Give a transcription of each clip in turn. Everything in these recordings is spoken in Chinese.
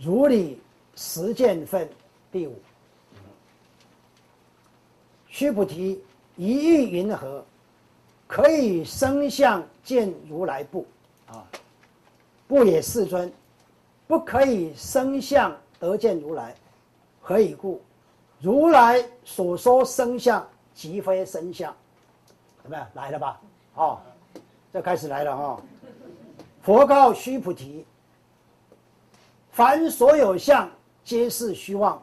如理实践分第五。须菩提，一意云何？可以生相见如来不？啊，不也，世尊。不可以生相得见如来，何以故？如来所说生相，即非生相。怎么样？来了吧？哦，这开始来了哈。佛告须菩提：凡所有相，皆是虚妄。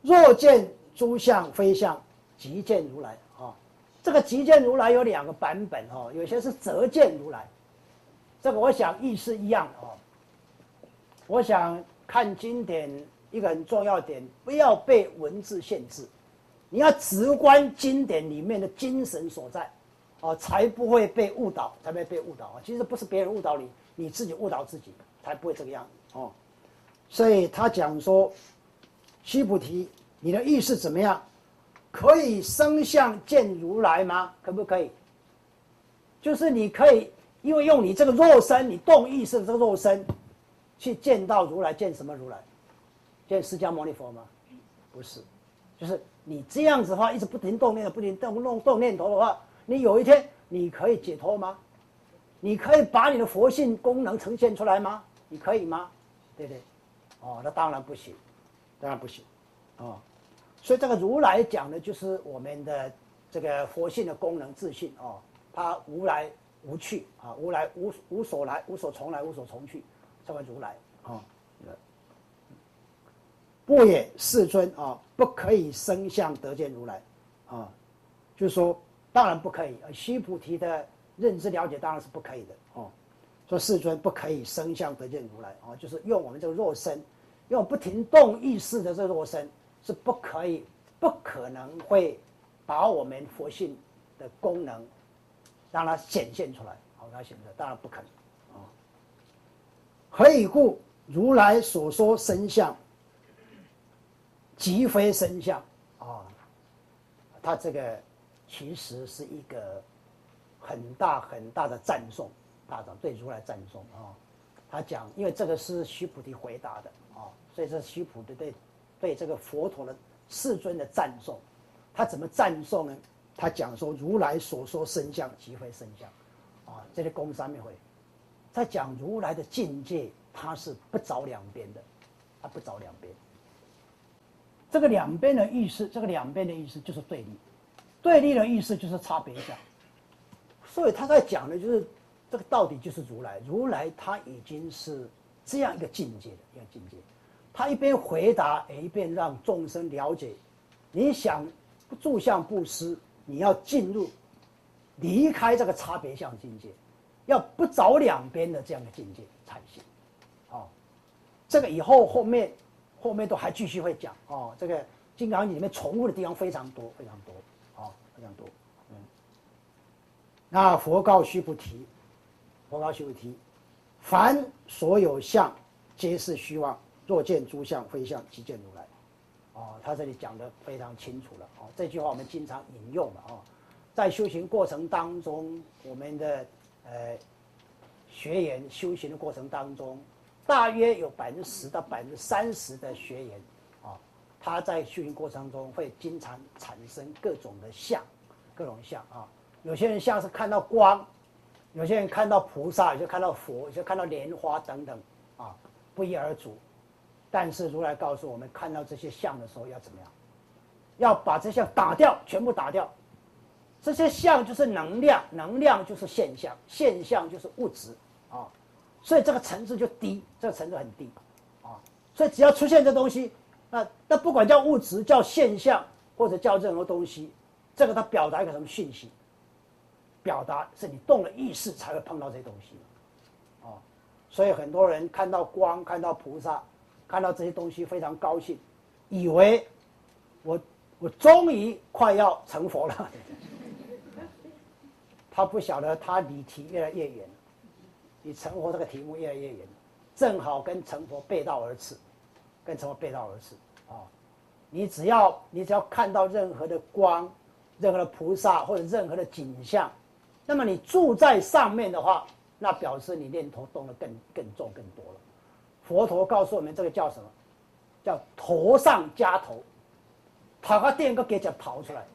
若见诸相非相，即见如来。啊，这个即见如来有两个版本哦，有些是则见如来。这个我想意思一样哦。我想看经典一个很重要点，不要被文字限制，你要直观经典里面的精神所在，哦，才不会被误导，才不会被误导啊！其实不是别人误导你，你自己误导自己，才不会这个样子哦。所以他讲说，须菩提，你的意识怎么样？可以生相见如来吗？可不可以？就是你可以，因为用你这个肉身，你动意识的这个肉身。去见到如来，见什么如来？见释迦牟尼佛吗？不是，就是你这样子的话，一直不停动念，不停动动动念头的话，你有一天你可以解脱吗？你可以把你的佛性功能呈现出来吗？你可以吗？对不对？哦，那当然不行，当然不行，哦，所以这个如来讲的就是我们的这个佛性的功能自信哦，它无来无去啊，无来无无所来，无所从来，无所从去。叫为如来啊，不也，世尊啊，不可以生相得见如来啊，就是说，当然不可以。而须菩提的认知了解当然是不可以的。说世尊不可以生相得见如来啊，就是用我们这个肉身，用不停动意识的这个肉身是不可以，不可能会把我们佛性的功能让它显现出来，好，它显现当然不可能啊。何以故？如来所说身相，即非身相啊！他这个其实是一个很大很大的赞颂，大长对如来赞颂啊。他讲，因为这个是须菩提回答的啊，所以这是须菩提对对这个佛陀的世尊的赞颂。他怎么赞颂呢？他讲说，如来所说身相，即非身相啊！这里公三面会。在讲如来的境界，他是不着两边的，他不着两边。这个两边的意思，这个两边的意思就是对立，对立的意思就是差别相。所以他在讲的就是这个到底就是如来，如来他已经是这样一个境界的一个境界。他一边回答，一边让众生了解：你想不住相布施，你要进入离开这个差别相境界。要不着两边的这样的境界才行，哦，这个以后后面后面都还继续会讲哦。这个《金刚经》里面重复的地方非常多，非常多，哦，非常多。嗯，那佛告须菩提，佛告须菩提，凡所有相，皆是虚妄。若见诸相非相，即见如来。哦，他这里讲的非常清楚了。哦，这句话我们经常引用的哦，在修行过程当中，我们的。呃，学员修行的过程当中，大约有百分之十到百分之三十的学员，啊，他在修行过程中会经常产生各种的相，各种相啊。有些人像是看到光，有些人看到菩萨，就看到佛，就看到莲花等等，啊，不一而足。但是如来告诉我们，看到这些相的时候要怎么样？要把这些打掉，全部打掉。这些相就是能量，能量就是现象，现象就是物质，啊，所以这个层次就低，这个层次很低，啊，所以只要出现这东西，那那不管叫物质、叫现象或者叫任何东西，这个它表达一个什么讯息？表达是你动了意识才会碰到这些东西，啊，所以很多人看到光、看到菩萨、看到这些东西非常高兴，以为我我终于快要成佛了。他不晓得，他离题越来越远，离成佛这个题目越来越远，正好跟成佛背道而驰，跟成佛背道而驰啊！你只要你只要看到任何的光，任何的菩萨或者任何的景象，那么你住在上面的话，那表示你念头动得更更重更多了。佛陀告诉我们，这个叫什么？叫头上加头，跑个电个给讲跑出来，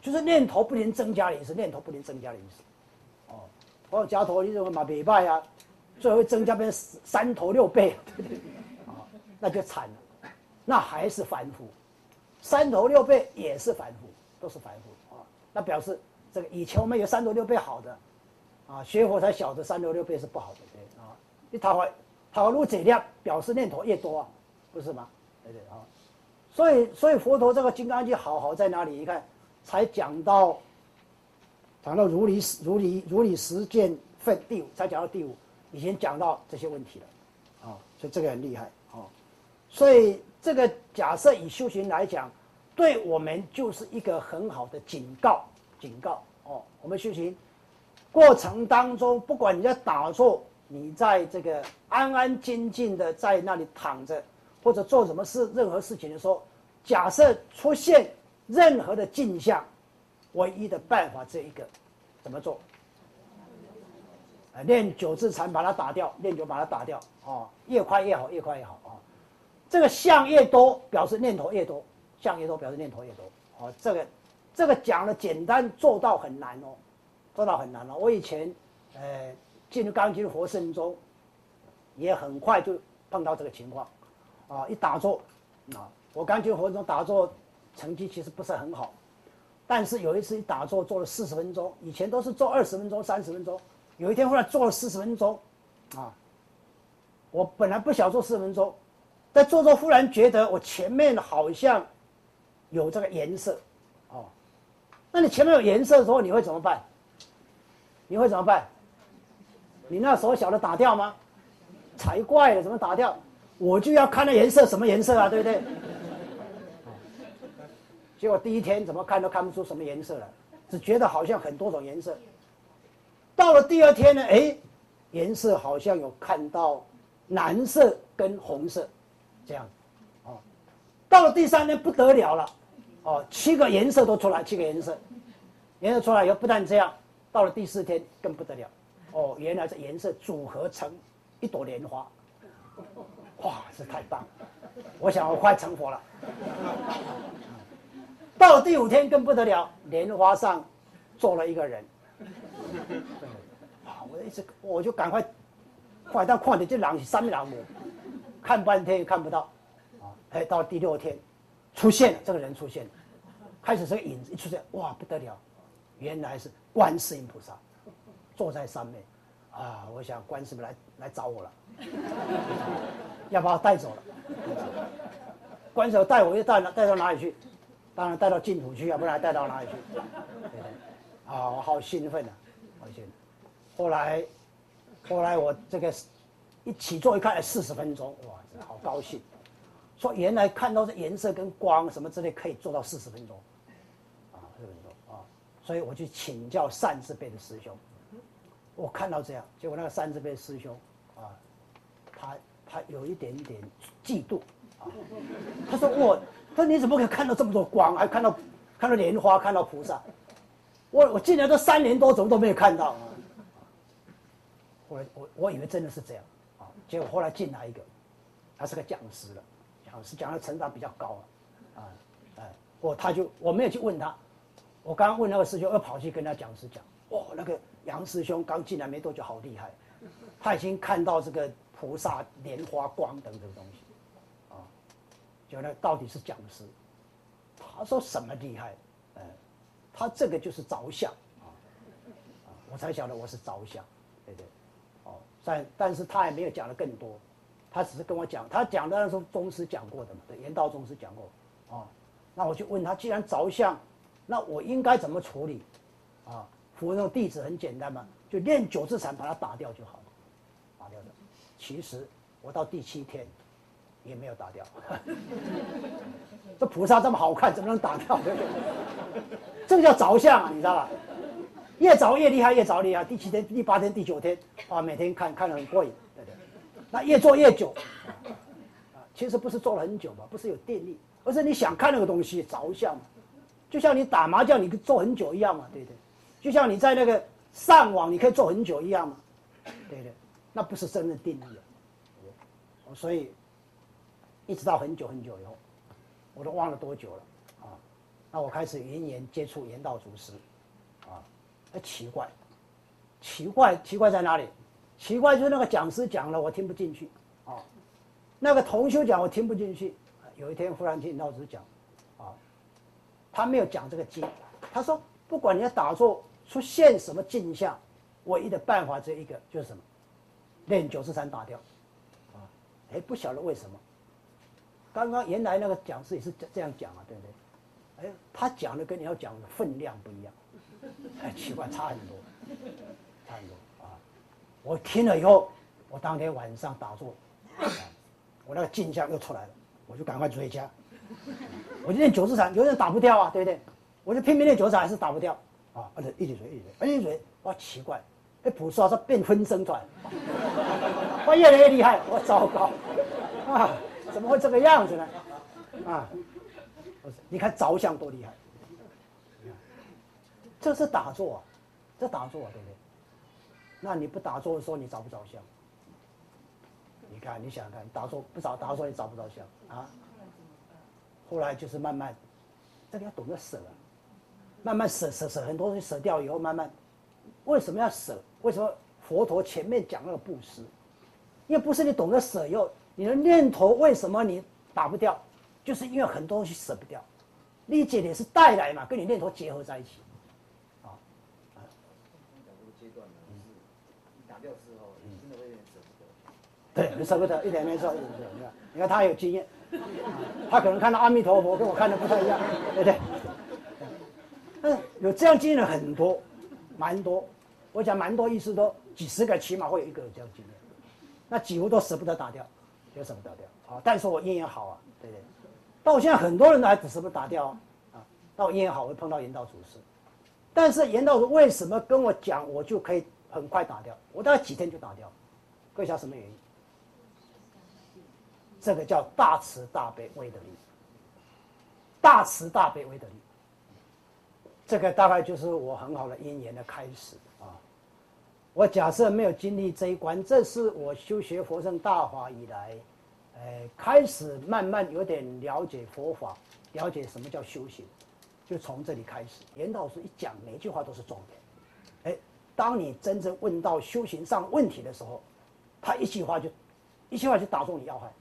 就是念头不能增加的意思，念头不能增加的意思。哦，头加头，你认为嘛？没败啊，最后增加变三头六倍，对不对？啊，那就惨了，那还是凡夫，三头六倍也是凡夫，都是凡夫啊。那表示这个以前我们有三头六臂好的，啊，学佛才晓得三头六臂是不好的，对啊。你讨好讨入这量，表示念头越多啊，不是吗？对对啊。所以所以佛陀这个《金刚经》好好在哪里？你看，才讲到讲到如理如理如理实践分第五，才讲到第五，已经讲到这些问题了，啊，所以这个很厉害啊。所以这个假设以修行来讲，对我们就是一个很好的警告，警告哦。我们修行过程当中，不管你在打坐。你在这个安安静静的在那里躺着，或者做什么事、任何事情的时候，假设出现任何的镜像，唯一的办法这一个，怎么做？啊，练九字禅把它打掉，练九把它打掉，哦，越快越好，越快越好啊！这个相越多，表示念头越多，相越多表示念头越多，哦，这个这个讲的简单，做到很难哦，做到很难哦。我以前，呃。进入刚进入佛身中，也很快就碰到这个情况，啊，一打坐，啊，我刚进入佛中打坐，成绩其实不是很好，但是有一次一打坐做了四十分钟，以前都是做二十分钟、三十分钟，有一天忽然做了四十分钟，啊，我本来不想做四十分钟，但做做忽然觉得我前面好像有这个颜色，那你前面有颜色的时候你会怎么办？你会怎么办？你那手小的打掉吗？才怪了，怎么打掉？我就要看那颜色什么颜色啊，对不对？结果第一天怎么看都看不出什么颜色了，只觉得好像很多种颜色。到了第二天呢，哎，颜色好像有看到蓝色跟红色，这样，哦，到了第三天不得了了，哦，七个颜色都出来，七个颜色，颜色出来以后不但这样，到了第四天更不得了。哦，原来这颜色组合成一朵莲花，哇，这太棒！我想我快成佛了。到了第五天更不得了，莲花上坐了一个人。啊，我一直我就赶快快到快点就狼三秒，看半天也看不到。啊，哎，到第六天出现了，这个人出现了，开始这个影子一出现，哇，不得了，原来是观世音菩萨。坐在上面，啊，我想观世音来来找我了，要把我带走了。观世音带我又带带到哪里去？当然带到净土去啊，不然带到哪里去？啊，我好兴奋啊，好兴奋。后来，后来我这个一起坐一看，四十分钟，哇，好高兴。说原来看到这颜色跟光什么之类，可以做到四十分钟，所以我去请教善智辈的师兄。我看到这样，结果那个三十倍师兄，啊，他他有一点点嫉妒，啊，他说我，他说你怎么可以看到这么多光，还看到看到莲花，看到菩萨，我我进来都三年多，怎么都没有看到。后来我我以为真的是这样，啊，结果后来进来一个，他是个讲师了，讲师讲的成长比较高啊，哎，我他就我没有去问他，我刚刚问那个师兄，又跑去跟他讲师讲，哦，那个。杨师兄刚进来没多久，好厉害，他已经看到这个菩萨莲花光等等东西，啊，就那到底是讲师，他说什么厉害？呃，他这个就是着相啊，我才晓得我是着相，对对？哦，但但是他也没有讲的更多，他只是跟我讲，他讲的那时候宗师讲过的嘛，对，言道宗师讲过，啊，那我就问他，既然着相，那我应该怎么处理？啊？佛那弟子很简单嘛，就练九字禅把它打掉就好了，打掉的。其实我到第七天也没有打掉。这菩萨这么好看，怎么能打掉？这个叫着相啊，你知道吧？越着越厉害，越着厉害。第七天、第八天、第九天啊，每天看看得很过瘾，对对？那越做越久啊，其实不是做了很久嘛，不是有定力，而是你想看那个东西着相嘛，就像你打麻将，你做很久一样嘛，对不对？就像你在那个上网，你可以坐很久一样嘛，对不对？那不是真的定力啊，所以一直到很久很久以后，我都忘了多久了啊。那我开始原言接触言道祖师，啊，哎奇怪，奇怪奇怪在哪里？奇怪就是那个讲师讲了我听不进去，啊，那个同修讲我听不进去。有一天忽然听老师讲，他没有讲这个经，他说不管你要打坐出现什么镜像，唯一的办法只有一个，就是什么，练九十三打掉，啊，哎不晓得为什么，刚刚原来那个讲师也是这这样讲啊，对不对？哎，他讲的跟你要讲的分量不一样，哎奇怪差很多，差很多啊！我听了以后，我当天晚上打坐，我那个镜像又出来了。我就赶快追加，我就练九字禅，有人打不掉啊，对不对？我就拼命练九字禅，还是打不掉啊！而且一直追，一直追，一直追，哇，奇怪，哎，菩萨说变分身出来，哇，越来越厉害，我糟糕啊！怎么会这个样子呢？啊，你看着相多厉害，这是打坐，这打坐对不对？那你不打坐的时候，你着不着相？你看，你想想看，打坐不着打坐也着不着相啊。后来就是慢慢，这个要懂得舍啊，慢慢舍舍舍，很多东西舍掉以后，慢慢，为什么要舍？为什么佛陀前面讲那个布施？因为不是你懂得舍以后，你的念头为什么你打不掉？就是因为很多东西舍不掉，理解也是带来嘛，跟你念头结合在一起。对，你舍不得，一点没错，你看，你看他有经验，他可能看到阿弥陀佛跟我看的不太一样，对不对？嗯，有这样经验的很多，蛮多。我讲蛮多意思都几十个，起码会有一个有这样经验。那几乎都舍不得打掉，就舍不得掉啊。但是我因缘好啊，对不对？到现在很多人都还舍不得打掉啊。啊，到我因缘好，会碰到严道祖师。但是严道祖为什么跟我讲，我就可以很快打掉？我大概几天就打掉。各位想什么原因？这个叫大慈大悲威德力，大慈大悲威德力，这个大概就是我很好的因缘的开始啊。我假设没有经历这一关，这是我修学佛圣大法以来，呃，开始慢慢有点了解佛法，了解什么叫修行，就从这里开始。严老师一讲，每句话都是重点。哎，当你真正问到修行上问题的时候，他一句话就，一句话就打中你要害。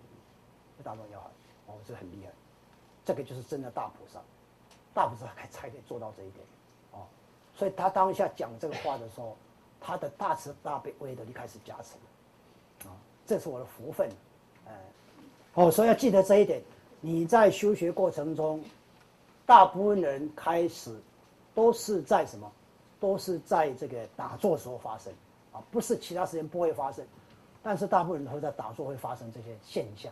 大众要好，哦，这很厉害，这个就是真的大菩萨，大菩萨才才可以做到这一点，哦，所以他当下讲这个话的时候，他的大慈大悲威德就开始加持，啊，这是我的福分，哎，哦，所以要记得这一点，你在修学过程中，大部分人开始都是在什么，都是在这个打坐时候发生，啊，不是其他时间不会发生，但是大部分人会在打坐会发生这些现象。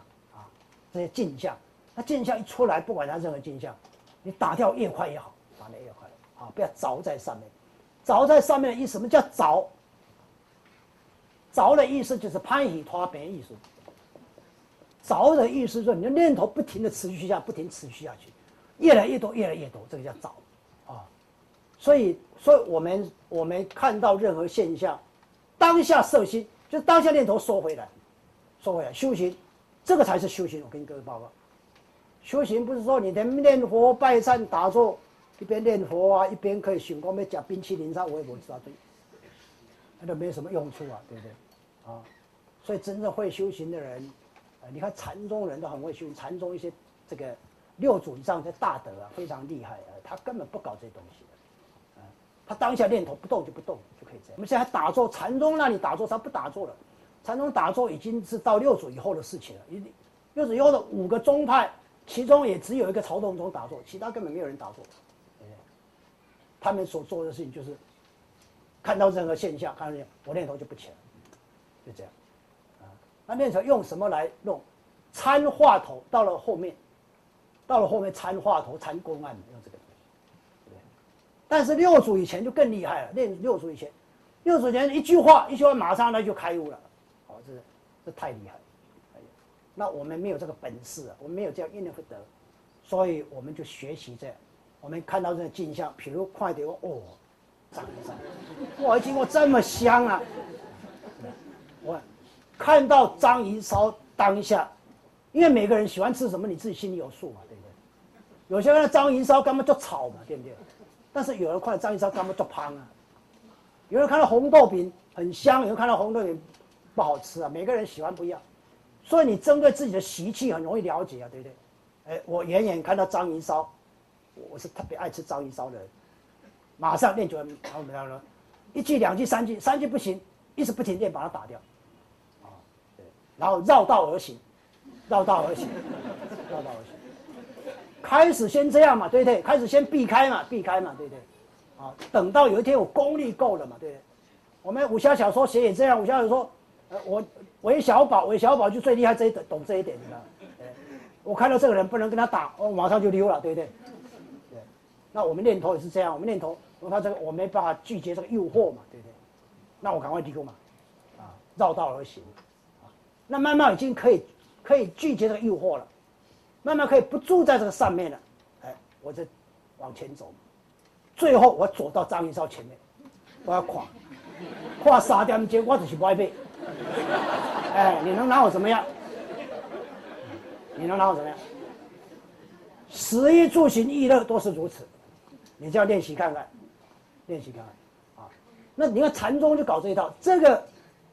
这些镜像，那镜像一出来，不管它任何镜像，你打掉越快越好，打的越快啊！不要着在上面，着在上面的意思，什么叫着？着的意思就是攀喜拖别意思。着的意思是你的念头不停的持续下，不停持续下去，越来越多，越来越多，这个叫着啊！所以，所以我们我们看到任何现象，当下摄心，就当下念头收回来，收回来修行。这个才是修行，我跟各位报告。修行不是说你连念佛、拜忏、打坐，一边念佛啊，一边可以醒光，没夹冰淇淋上，我也不知道对，那都没什么用处啊，对不对？啊，所以真正会修行的人，啊，你看禅宗人都很会修，禅宗一些这个六祖以上的大德啊，非常厉害啊，他根本不搞这些东西的，他当下念头不动就不动就可以这样。我们现在打坐，禅宗那里打坐，他不打坐了。禅宗打坐已经是到六祖以后的事情了。一六祖以后的五个宗派，其中也只有一个曹洞宗打坐，其他根本没有人打坐。他们所做的事情就是看到任何现象，看到我念头就不起来，就这样。啊，那念头用什么来弄？参话头到了后面，到了后面参话头、参公案用这个东西。但是六祖以前就更厉害了。练六祖以前，六祖以前一句话，一句话马上他就开悟了。这太厉害，那我们没有这个本事啊，我们没有这样因缘不得，所以我们就学习这样。我们看到这个镜像，譬如快点哦，张一烧，哇，经过这么香啊！我看到章鱼烧当下，因为每个人喜欢吃什么，你自己心里有数嘛，对不对？有些人章鱼烧干嘛就炒嘛，对不对？但是有人看到章鱼烧干嘛就胖啊，有人看到红豆饼很香，有人看到红豆饼不好吃啊，每个人喜欢不一样，所以你针对自己的习气很容易了解啊，对不对？哎，我远远看到章鱼烧，我是特别爱吃章鱼烧的人，马上练就了，然后怎么样呢？一句两句三句，三句不行，一直不停练把它打掉。啊然后绕道而行，绕道而行，绕道而行。开始先这样嘛，对不对？开始先避开嘛，避开嘛，对不对？啊，等到有一天我功力够了嘛，对不对？我们武侠小说写也这样，武侠小说，呃，我韦小宝，韦小宝就最厉害这一懂这一点，你知道？我看到这个人不能跟他打，我马上就溜了，对不对？对。那我们念头也是这样，我们念头，我他这个我没办法拒绝这个诱惑嘛，对不对？那我赶快溜嘛，啊，绕道而行。那慢慢已经可以可以拒绝这个诱惑了，慢慢可以不住在这个上面了，哎，我就往前走，最后我走到张云少前面，我要跨，跨三点钟我就是歪背，哎，你能拿我怎么样？你能拿我怎么样？食衣住行娱乐都是如此，你就要练习看看，练习看看，啊，那你看禅宗就搞这一套，这个。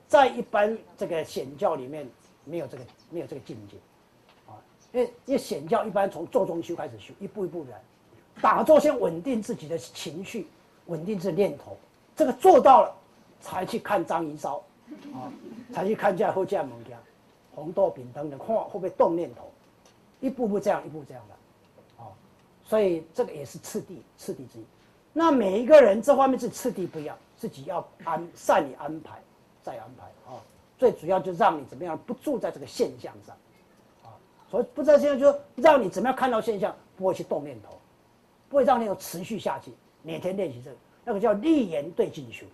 在一般这个显教里面，没有这个没有这个境界，啊，因为因为显教一般从坐中修开始修，一步一步来，打坐先稳定自己的情绪，稳定自己念头，这个做到了，才去看张银烧，啊，才去看这后这样物件，红豆饼等等，看会不会动念头，一步步这样，一步这样的，啊，所以这个也是次第次第之一。那每一个人这方面是次第不一样，自己要安善于安排。再安排啊，最主要就让你怎么样不住在这个现象上，啊，所以不在现象，就让你怎么样看到现象，不会去动念头，不会让那种持续下去，每天练习这个，那个叫立言对进修。